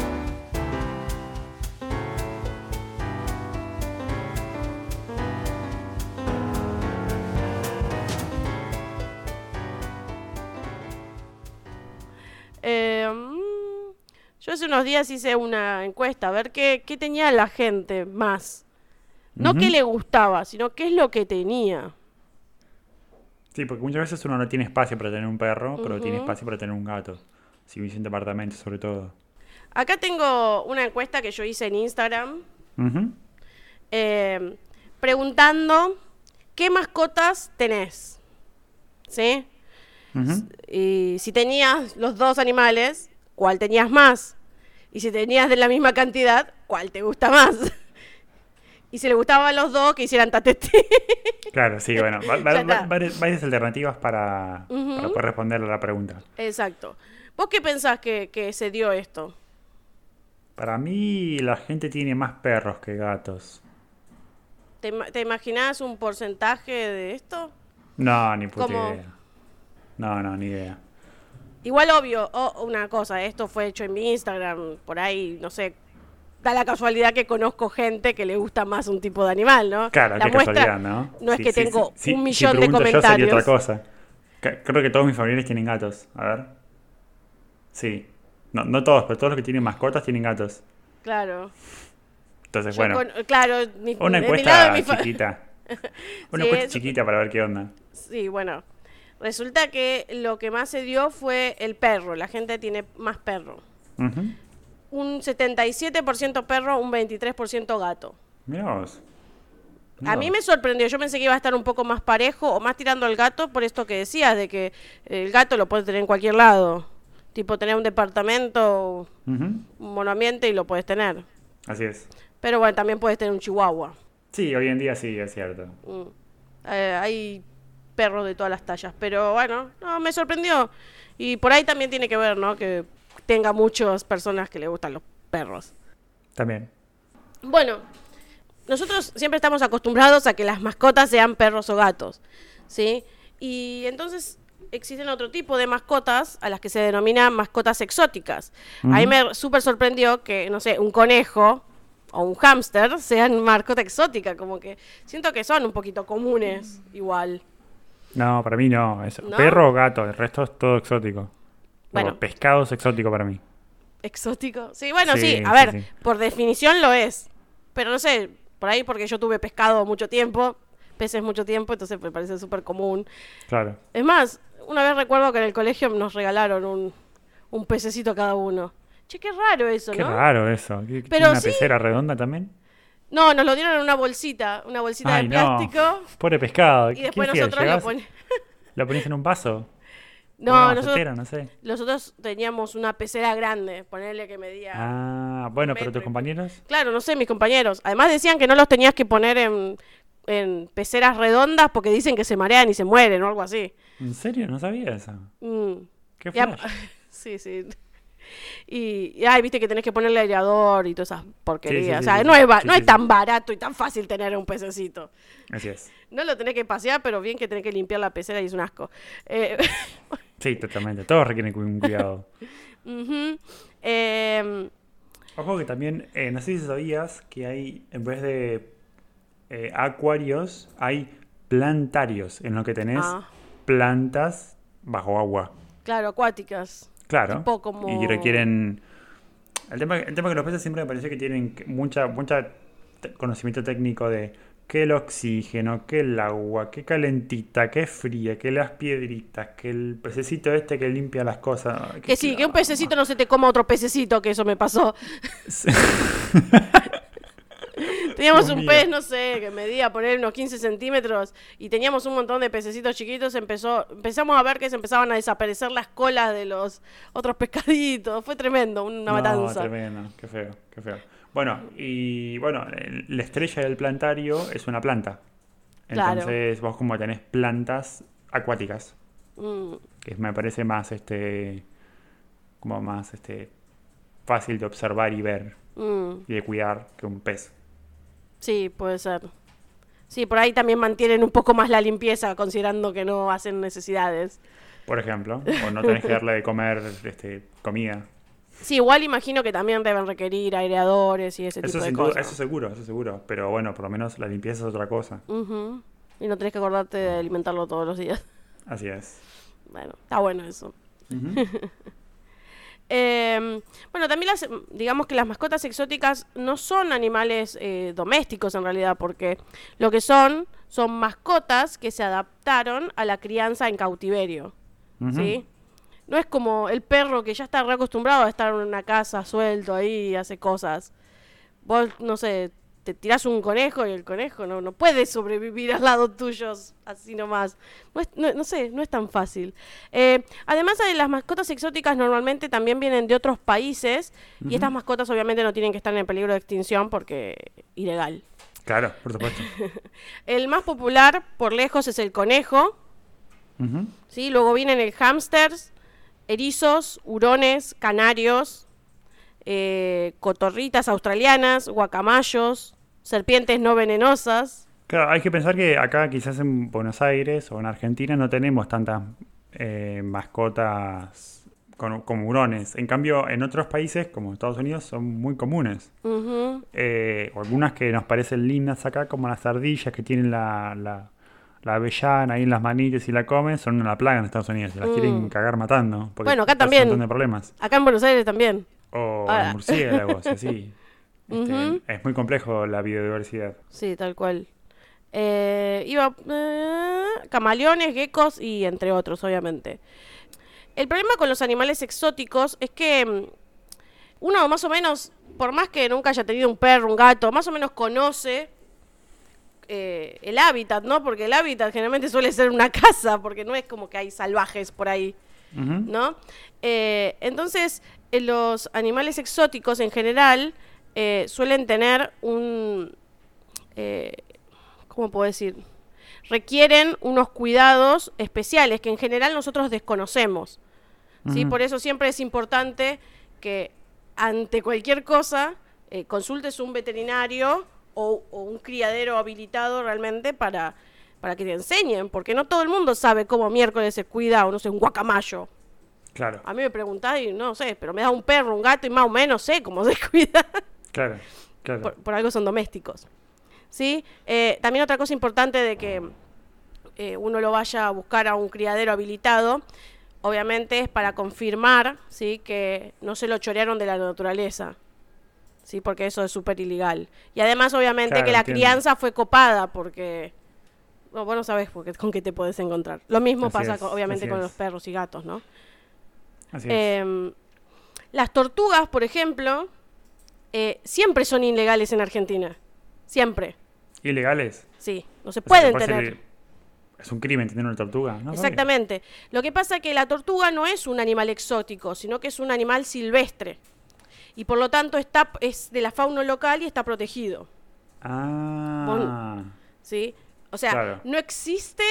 Yo hace unos días hice una encuesta a ver qué, qué tenía la gente más. No qué le gustaba, sino qué es lo que tenía. Sí, porque muchas veces uno no tiene espacio para tener un perro, pero tiene espacio para tener un gato. Si vivís en departamento, sobre todo. Acá tengo una encuesta que yo hice en Instagram eh, preguntando qué mascotas tenés. ¿Sí? Y si tenías los dos animales, ¿cuál tenías más? Y si tenías de la misma cantidad, ¿cuál te gusta más? (laughs) Y si le gustaban los dos, que hicieran tatete. (laughs) Claro, sí, bueno. va- (laughs) varias, alternativas para, poder responder a la pregunta. Exacto. ¿Vos qué pensás que, que se dio esto? Para mí, la gente tiene más perros que gatos. ¿Te, te imaginás un porcentaje de esto? No, ni puta ¿Cómo? idea. No, no, ni idea. Igual obvio, o- una cosa, esto fue hecho en mi Instagram, por ahí, no sé, da la casualidad que conozco gente que le gusta más un tipo de animal, ¿no? Claro, la qué casualidad, ¿no? No es que sí, tengo sí, un si millón de pregunto yo, sería comentarios. otra cosa. Creo que todos mis familiares tienen gatos. A ver. Sí. No, no todos, pero todos los que tienen mascotas tienen gatos. Claro. Entonces, Yo bueno, con- claro, mi- una mi lado encuesta mi chiquita. (laughs) Una encuesta es- chiquita para ver qué onda. Sí, bueno. Resulta que lo que más se dio fue el perro. La gente tiene más perro. Ujú. Un 77% perro, un 23% gato. Mirá vos. A mí me sorprendió, yo pensé que iba a estar un poco más parejo o más tirando al gato por esto que decías, de que el gato lo puedes tener en cualquier lado. Tipo tener un departamento, Ujú. un monoambiente y lo puedes tener. Así es. Pero bueno, también puedes tener un chihuahua. Sí, hoy en día sí, es cierto. Mm. Eh, hay perros de todas las tallas, pero bueno, no, me sorprendió. Y por ahí también tiene que ver, ¿no? Que tenga muchas personas que le gustan los perros. También. Bueno, nosotros siempre estamos acostumbrados a que las mascotas sean perros o gatos, ¿sí? Y entonces existen otro tipo de mascotas a las que se denominan mascotas exóticas. A mí me súper sorprendió que, no sé, un conejo o un hámster sean mascota exótica, como que siento que son un poquito comunes igual. No, para mí no. Es ¿No? perro o gato, el resto es todo exótico. Bueno. Pescado es exótico para mí. ¿Exótico? Sí, bueno, sí, Sí, a ver, sí. por definición lo es. Pero no sé, por ahí porque yo tuve pescado mucho tiempo, peces mucho tiempo, entonces me parece súper común. Claro. Es más, una vez recuerdo que en el colegio nos regalaron un, un pececito cada uno. Che, qué raro eso, Qué ¿no? raro eso. ¿Qué- qué- Pero ¿Una pecera redonda también? No, nos lo dieron en una bolsita, una bolsita Ay, de no. plástico. Pobre pescado. Y ¿Qué después nosotros lo poníamos. (laughs) ¿Lo ponías en un vaso? No, Una nosotros, macetera, no sé. nosotros teníamos una pecera grande, ponerle que medía. Ah, bueno, pero tus compañeros. Claro, no sé, mis compañeros. Además decían que no los tenías que poner en, en peceras redondas porque dicen que se marean y se mueren o algo así. ¿En serio? No sabía eso. Mm. ¿Qué flash? (laughs) sí, sí. Y, y, ay, viste que tenés que ponerle aireador y todas esas porquerías. Sí, sí, o sea, sí, no, es, no es tan barato y tan fácil tener un pececito. Así es. No lo tenés que pasear, pero bien que tenés que limpiar la pecera y es un asco. Eh, (laughs) Sí, totalmente. Todos requieren un cuidado. (laughs) Em, Ojo que también, eh, no sé si sabías que hay, en vez de eh, acuarios, hay plantarios, en lo que tenés Ah. plantas bajo agua. claro, acuáticas. Claro. Tipo como- Y requieren... El tema, el tema que los peces siempre me pareció que tienen que- mucha, mucha conocimiento técnico de qué el oxígeno, qué el agua, qué calentita, qué fría, qué las piedritas, que el pececito este que limpia las cosas. Que sí, que un pececito no se te coma otro pececito, que eso me pasó. (laughs) (laughs) Teníamos Dios un mío. pez, no sé, que medía poner unos 15 centímetros y teníamos un montón de pececitos chiquitos. Empezó, empezamos a ver que se empezaban a desaparecer las colas de los otros pescaditos. Fue tremendo, una No, matanza. tremendo, qué feo, qué feo. Bueno, y bueno, la estrella del plantario es una planta. Claro. Entonces vos como tenés plantas acuáticas, Mm, que me parece más este como más este fácil de observar y ver mm, y de cuidar que un pez. Sí, puede ser. Sí, por ahí también mantienen un poco más la limpieza, considerando que no hacen necesidades. Por ejemplo, o no tenés que darle de comer este comida. Sí, igual imagino que también deben requerir aireadores y ese Eso tipo de cosas. eso seguro, eso seguro, pero bueno, por lo menos la limpieza es otra cosa. Y no tenés que acordarte de alimentarlo todos los días. Así es. Bueno, está bueno eso. (laughs) Eh, bueno, también las, digamos que las mascotas exóticas no son animales eh, domésticos en realidad, porque lo que son son mascotas que se adaptaron a la crianza en cautiverio. ¿Sí? No es como el perro que ya está reacostumbrado a estar en una casa suelto ahí y hace cosas. Vos, no sé, te tirás un conejo y el conejo no, no puede sobrevivir al lado tuyo así nomás. No, es- no- no sé, no es tan fácil. Eh, además de las mascotas exóticas normalmente también vienen de otros países y estas mascotas obviamente no tienen que estar en peligro de extinción porque ilegal. Claro, por supuesto. (laughs) El más popular por lejos es el conejo. ¿sí? Luego vienen el hámsters, erizos, hurones, canarios, eh, cotorritas australianas, guacamayos, serpientes no venenosas. Claro, hay que pensar que acá quizás en Buenos Aires o en Argentina no tenemos tantas eh, mascotas con, como hurones. En cambio, en otros países, como Estados Unidos, son muy comunes. Eh, algunas que nos parecen lindas acá, como las ardillas que tienen la, la, la avellana ahí en las manitas y la comen, son una plaga en Estados Unidos. Se las quieren cagar matando. Porque Mm. Bueno, acá también. Un montón de problemas. Acá en Buenos Aires también. O Ah. los murciélagos, así. (laughs) Este. Es muy complejo la biodiversidad. Sí, tal cual. Eh, iba eh, camaleones, geckos y entre otros, obviamente. El problema con los animales exóticos es que mm, uno más o menos, por más que nunca haya tenido un perro, un gato, más o menos conoce eh, el hábitat, ¿no? Porque el hábitat generalmente suele ser una (laughs) casa, porque no es como que hay salvajes por ahí. Ujú. ¿no? Eh, entonces, los animales exóticos en general eh, suelen tener un... eh, ¿Cómo puedo decir? Requieren unos cuidados especiales que en general nosotros desconocemos. Por eso siempre es importante que ante cualquier cosa eh, consultes un veterinario o, o un criadero habilitado realmente para, para que te enseñen, porque no todo el mundo sabe cómo miércoles se cuida o no sé, un guacamayo. Claro, A mí me preguntás y no sé, pero me da un perro, un gato y más o menos sé cómo se (laughs) cuida. Claro, claro. por, por algo son domésticos. ¿Sí? Eh, también otra cosa importante de que eh, uno lo vaya a buscar a un criadero habilitado, obviamente es para confirmar ¿sí? que no se lo chorearon de la naturaleza. ¿Sí? Porque eso es súper ilegal. Y además, obviamente, Claro, que la entiendo. crianza fue copada porque... No, vos no sabés porque, con qué te podés encontrar. Lo mismo Así pasa, es, con- obviamente, con es. los perros y gatos, ¿no? Así es. Em, las tortugas, por ejemplo, eh, siempre son ilegales en Argentina. Siempre. ¿Ilegales? Sí, no se O pueden tener. Es un crimen tener una tortuga, ¿no? Exactamente. Lo que pasa es que la tortuga no es un animal exótico, sino que es un animal silvestre. Y por lo tanto está, es de la fauna local y está protegido. Ah, ¿sí? O sea, Claro. no existe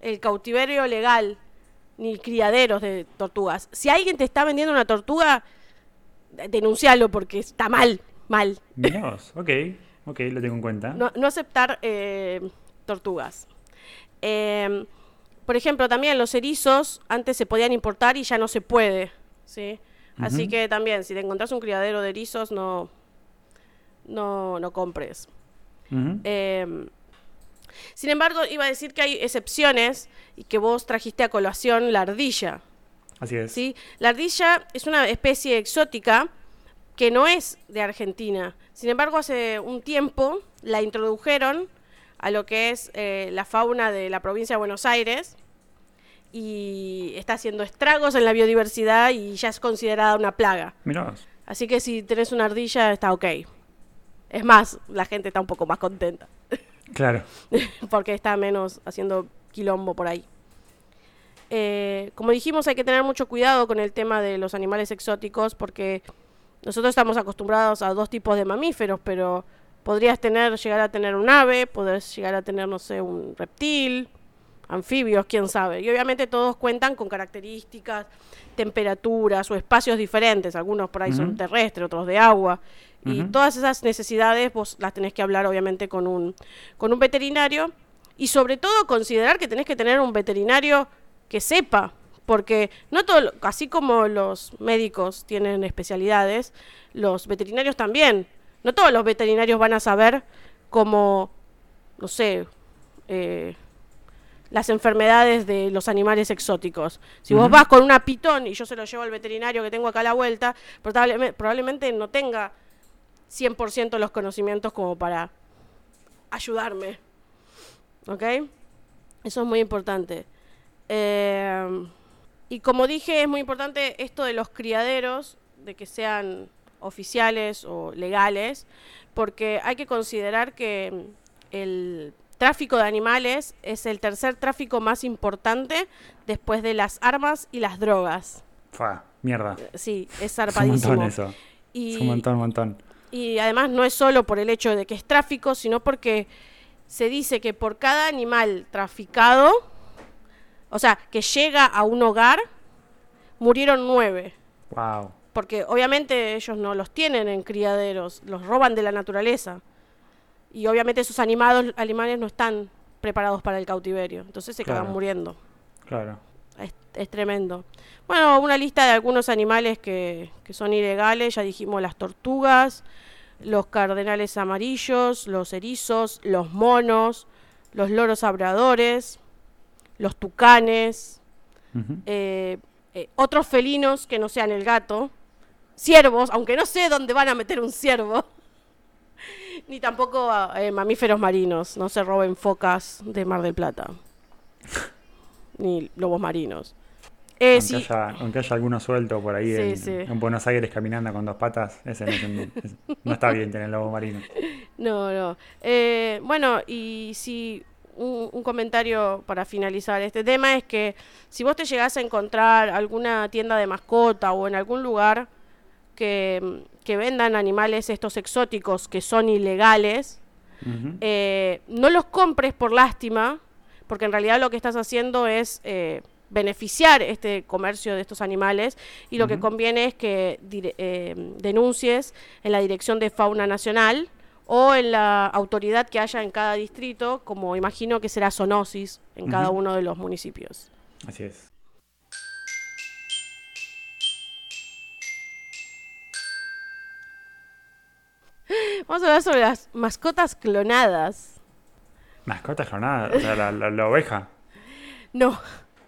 el cautiverio legal ni criaderos de tortugas. Si alguien te está vendiendo una tortuga, de- denuncialo porque está mal, mal. vos. Ok, ok, lo tengo en cuenta. No, no aceptar eh, tortugas. Eh, por ejemplo, también los erizos antes se podían importar y ya no se puede, ¿sí? Así que también, si te encontrás un criadero de erizos, no, no, no compres. Eh, sin embargo, iba a decir que hay excepciones y que vos trajiste a colación la ardilla. Así es. ¿sí? La ardilla es una especie exótica que no es de Argentina. Sin embargo, hace un tiempo la introdujeron a lo que es eh, la fauna de la provincia de Buenos Aires y está haciendo estragos en la biodiversidad y ya es considerada una plaga. Mirá. Así que si tenés una ardilla está ok. Es más, la gente está un poco más contenta Claro. (laughs) porque está menos haciendo quilombo por ahí. Eh, como dijimos, hay que tener mucho cuidado con el tema de los animales exóticos porque nosotros estamos acostumbrados a dos tipos de mamíferos, pero podrías tener, llegar a tener un ave, podrías llegar a tener, no sé, un reptil, anfibios, quién sabe. Y obviamente todos cuentan con características, temperaturas o espacios diferentes. Algunos por ahí son terrestres, otros de agua. Y todas esas necesidades vos las tenés que hablar obviamente con un, con un veterinario. Y sobre todo considerar que tenés que tener un veterinario que sepa. Porque no todo, lo- así como los médicos tienen especialidades, los veterinarios también. No todos los veterinarios van a saber cómo, no sé, eh, las enfermedades de los animales exóticos. Si vos vas con una pitón y yo se lo llevo al veterinario que tengo acá a la vuelta, probablemente, probablemente no tenga 100% los conocimientos como para ayudarme. ¿Ok? Eso es muy importante. Eh, y como dije, es muy importante esto de los criaderos, de que sean oficiales o legales, porque hay que considerar que el tráfico de animales es el tercer tráfico más importante después de las armas y las drogas. Fua, mierda. Sí, es Es un zarpadísimo. montón eso. Y, Es un montón, un montón. y además no es solo por el hecho de que es tráfico, sino porque se dice que por cada animal traficado, o sea, que llega a un hogar, murieron nueve. Wow. Porque obviamente ellos no los tienen en criaderos, los roban de la naturaleza. Y obviamente esos animados, animales no están preparados para el cautiverio, entonces se Claro. acaban muriendo. Claro. Es, es tremendo. Bueno, una lista de algunos animales que, que son ilegales, ya dijimos las tortugas, los cardenales amarillos, los erizos, los monos, los loros abradores, los tucanes, eh, eh, otros felinos que no sean el gato, ciervos, aunque no sé dónde van a meter un ciervo, (laughs) ni tampoco eh, mamíferos marinos, no se roben focas de Mar del Plata, (laughs) ni lobos marinos. Aunque, sí, haya, aunque haya alguno suelto por ahí Sí, en, sí. en Buenos Aires caminando con dos patas, ese no, es un- es- no está bien tener lobo marino. (laughs) No, no. Bueno, y si un, un comentario para finalizar. Este tema es que si vos te llegás a encontrar alguna tienda de mascota o en algún lugar que, que vendan animales estos exóticos que son ilegales, eh, no los compres por lástima, porque en realidad lo que estás haciendo es eh, beneficiar este comercio de estos animales y lo que conviene es que eh, denuncies en la Dirección de Fauna Nacional o en la autoridad que haya en cada distrito, como imagino que será Zoonosis en cada uno de los municipios. Así es. Vamos a hablar sobre las mascotas clonadas. Mascota jornada, o sea, la, la- la oveja. No,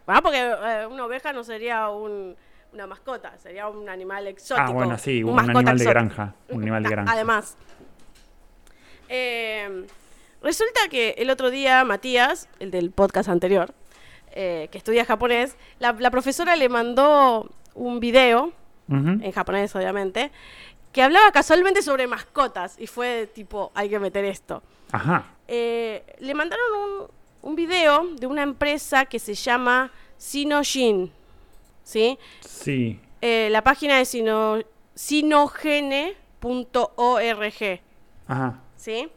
ah, porque eh, una oveja no sería un- una mascota, sería un animal exótico. Ah, bueno, sí, un, animal de granja. Un animal de Ah, granja. Además, eh, resulta que el otro día Matías, el del podcast anterior, eh, que estudia japonés, la, la profesora le mandó un video, en japonés obviamente, que hablaba casualmente sobre mascotas y fue tipo, hay que meter esto. Ajá. Eh, le mandaron un, un video de una empresa que se llama Sinoshin, ¿sí? Sí. Eh, la página es sino, sinogene.org, Ajá. ¿Sí?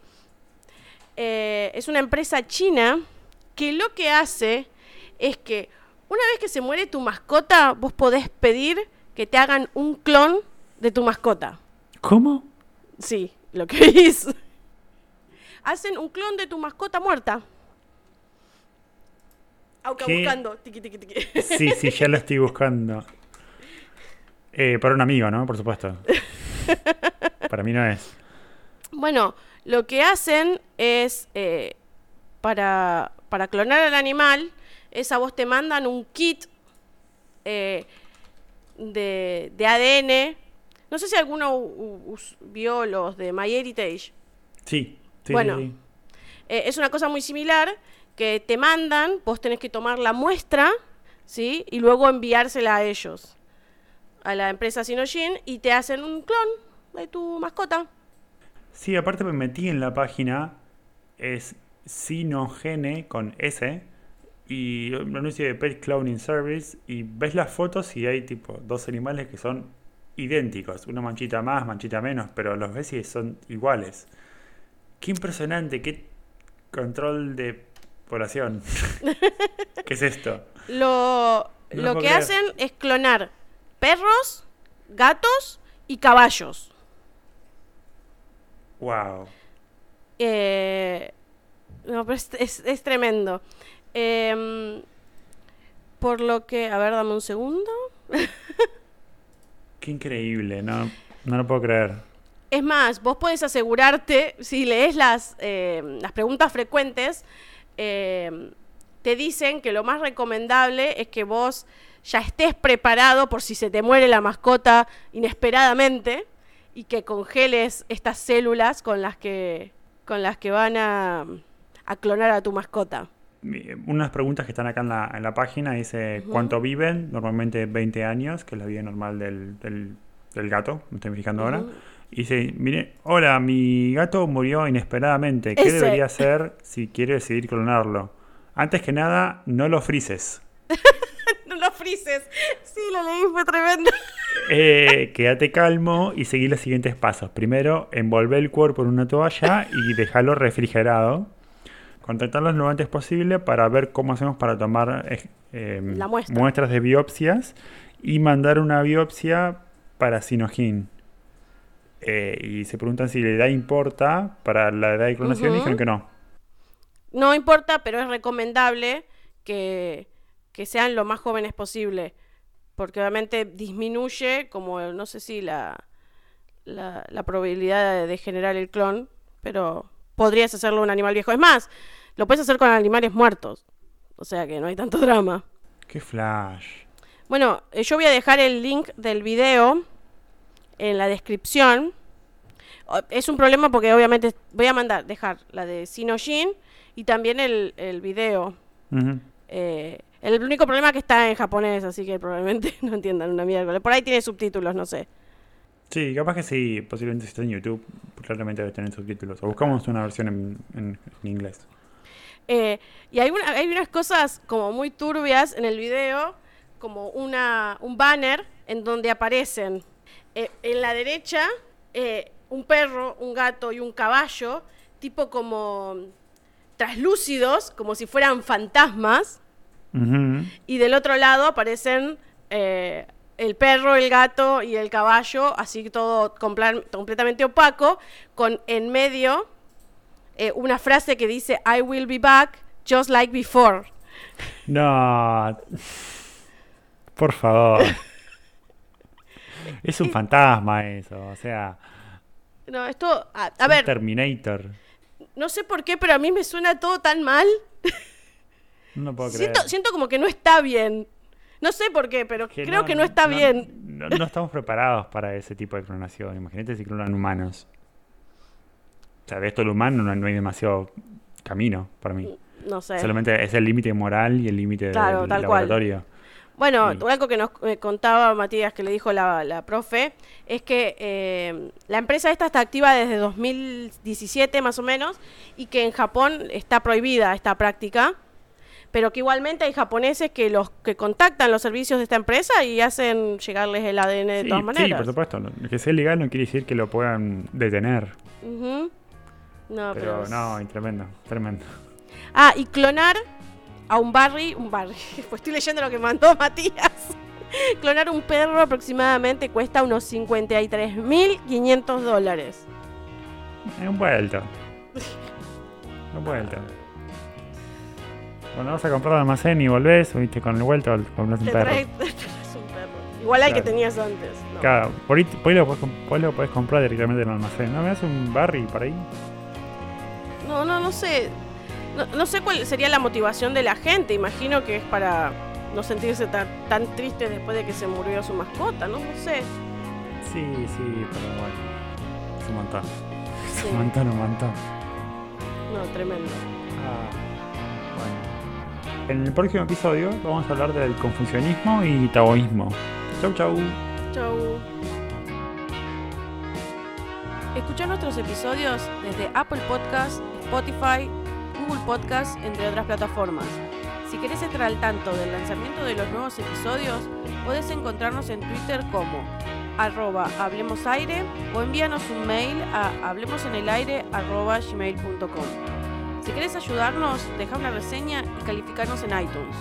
Eh, es una empresa china que lo que hace es que una vez que se muere tu mascota, vos podés pedir que te hagan un clon de tu mascota. ¿Cómo? Sí, lo que (laughs) es. Hacen un clon de tu mascota muerta. Auca ¿Qué? buscando. Tiqui, tiqui, tiqui. Sí, sí, ya lo estoy buscando. Eh, para un amigo, ¿no? Por supuesto. (laughs) Para mí no es. Bueno, lo que hacen es, eh, para, para clonar al animal, es a vos te mandan un kit eh, de, de ADN. No sé si alguno vio los de MyHeritage. Sí. sí, Bueno. sí, sí. Eh, es una cosa muy similar que te mandan, vos tenés que tomar la muestra, ¿sí? Y luego enviársela a ellos, a la empresa Sinoshin, y te hacen un clon de tu mascota. Sí, aparte me metí en la página, es Sinogene con S, y un anuncio de Pet Cloning Service, y ves las fotos y hay tipo dos animales que son idénticos, una manchita más, manchita menos, pero los ves y son iguales. Qué impresionante, qué control de población. (laughs) ¿Qué es esto? Lo, No lo que creer. hacen es clonar perros, gatos y caballos. Wow. Eh, no, pero es, es- es tremendo. Em, por lo que, a ver, dame un segundo. Qué increíble, no, no lo puedo creer. Es más, vos podés asegurarte, si lees las, eh, las preguntas frecuentes, eh, te dicen que lo más recomendable es que vos ya estés preparado por si se te muere la mascota inesperadamente y que congeles estas células con las que, con las que van a, a clonar a tu mascota. Unas preguntas que están acá en la, en la página dice cuánto viven, normalmente 20 años, que es la vida normal del, del, del gato, me estoy fijando ahora. Y dice, mire, hola, mi gato murió inesperadamente, ¿qué Ese. debería (laughs) hacer si quiere decidir clonarlo? Antes que nada, no lo frises. (laughs) No lo frises. Sí, lo leí, fue tremendo. Eh, quédate calmo y seguí los siguientes pasos. Primero, envolver el cuerpo en una toalla y dejarlo refrigerado. Contactarlos lo antes posible para ver cómo hacemos para tomar eh, muestra. muestras de biopsias y mandar una biopsia para Sinogin. Eh, y se preguntan si la edad importa para la edad de clonación y Ujú. dijeron que no. No importa, pero es recomendable que, que sean lo más jóvenes posible. Porque obviamente disminuye, como no sé si la, la, la probabilidad de, de generar el clon, pero podrías hacerlo un animal viejo. Es más, lo puedes hacer con animales muertos. O sea que no hay tanto drama. Qué flash. Bueno, eh, yo voy a dejar el link del video en la descripción. Es un problema porque obviamente voy a mandar, dejar la de Sinojin y también el, el video. Ujú. Eh, el único problema es que está en japonés, así que probablemente (laughs) no entiendan una mierda. Por ahí tiene subtítulos, no sé. Sí, capaz que sí, posiblemente si está en YouTube, claramente debe tener subtítulos. O buscamos una versión en, en- en inglés. Eh, y hay, una- hay unas cosas como muy turbias en el video, como una, un banner en donde aparecen eh, en la derecha eh, un perro, un gato y un caballo, tipo como traslúcidos, como si fueran fantasmas, Y del otro lado aparecen eh, el perro, el gato y el caballo, así todo completamente opaco, con en medio eh, una frase que dice I will be back just like before. No. Por favor. Es un fantasma eso, o sea, No, esto, a, a ver, Terminator. no sé por qué, pero a mí me suena todo tan mal. No puedo creer. Siento, siento como que no está bien. No sé por qué, pero Que creo que no está bien. No, no estamos preparados para ese tipo de clonación. Imagínate si clonan humanos. O sea, de esto el humano no, no hay demasiado camino para mí. No sé. Solamente es el límite moral y el límite Claro, del tal cual. laboratorio. Bueno, Sí. algo que nos eh, contaba Matías, que le dijo la, la profe, es que eh, la empresa esta está activa desde 2017 más o menos y que en Japón está prohibida esta práctica, pero que igualmente hay japoneses que los que contactan los servicios de esta empresa y hacen llegarles el ADN de Sí, todas sí, maneras. por supuesto. Que sea legal no quiere decir que lo puedan detener. No, Pero pero, no, tremendo, tremendo. Ah, y clonar a un Barry, un Barry, (laughs) pues estoy leyendo lo que mandó Matías. (laughs) clonar un perro aproximadamente cuesta unos 53.500 dólares. Es un vuelto. (laughs) Un vuelto. Cuando vas a comprar al almacén y volvés, viste, con el vuelto, compras un perro. traes, (laughs) te traes un perro. Igual al que Claro. tenías antes. no. Claro, por ahí, por ahí lo podés, por ahí lo podés comprar directamente en el almacén. ¿No me das un Barry por ahí? No, no, no sé. No, no sé cuál sería la motivación de la gente. Imagino que es para no sentirse tan, tan triste después de que se murió su mascota, ¿no? No sé. Sí, sí, pero bueno. Es un montón. (laughs) Es un montón, un montón. No, tremendo. Ah. En el próximo episodio vamos a hablar del confucianismo y taoísmo. Chau, chau. Chau. Escucha nuestros episodios desde Apple Podcasts, Spotify, Google Podcasts, entre otras plataformas. Si querés estar al tanto del lanzamiento de los nuevos episodios, podés encontrarnos en Twitter como arroba hablemosaire o envíanos un mail a hablemosenelaire arroba gmail.com. Si querés ayudarnos, deja una reseña y calificarnos en iTunes.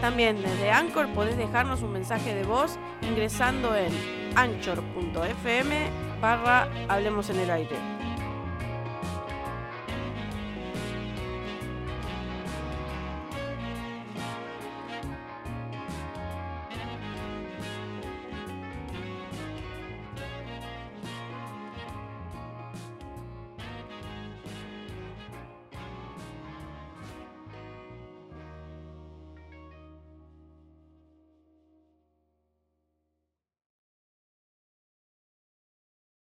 También desde Anchor podés dejarnos un mensaje de voz ingresando en anchor.fm barra Hablemos en el Aire.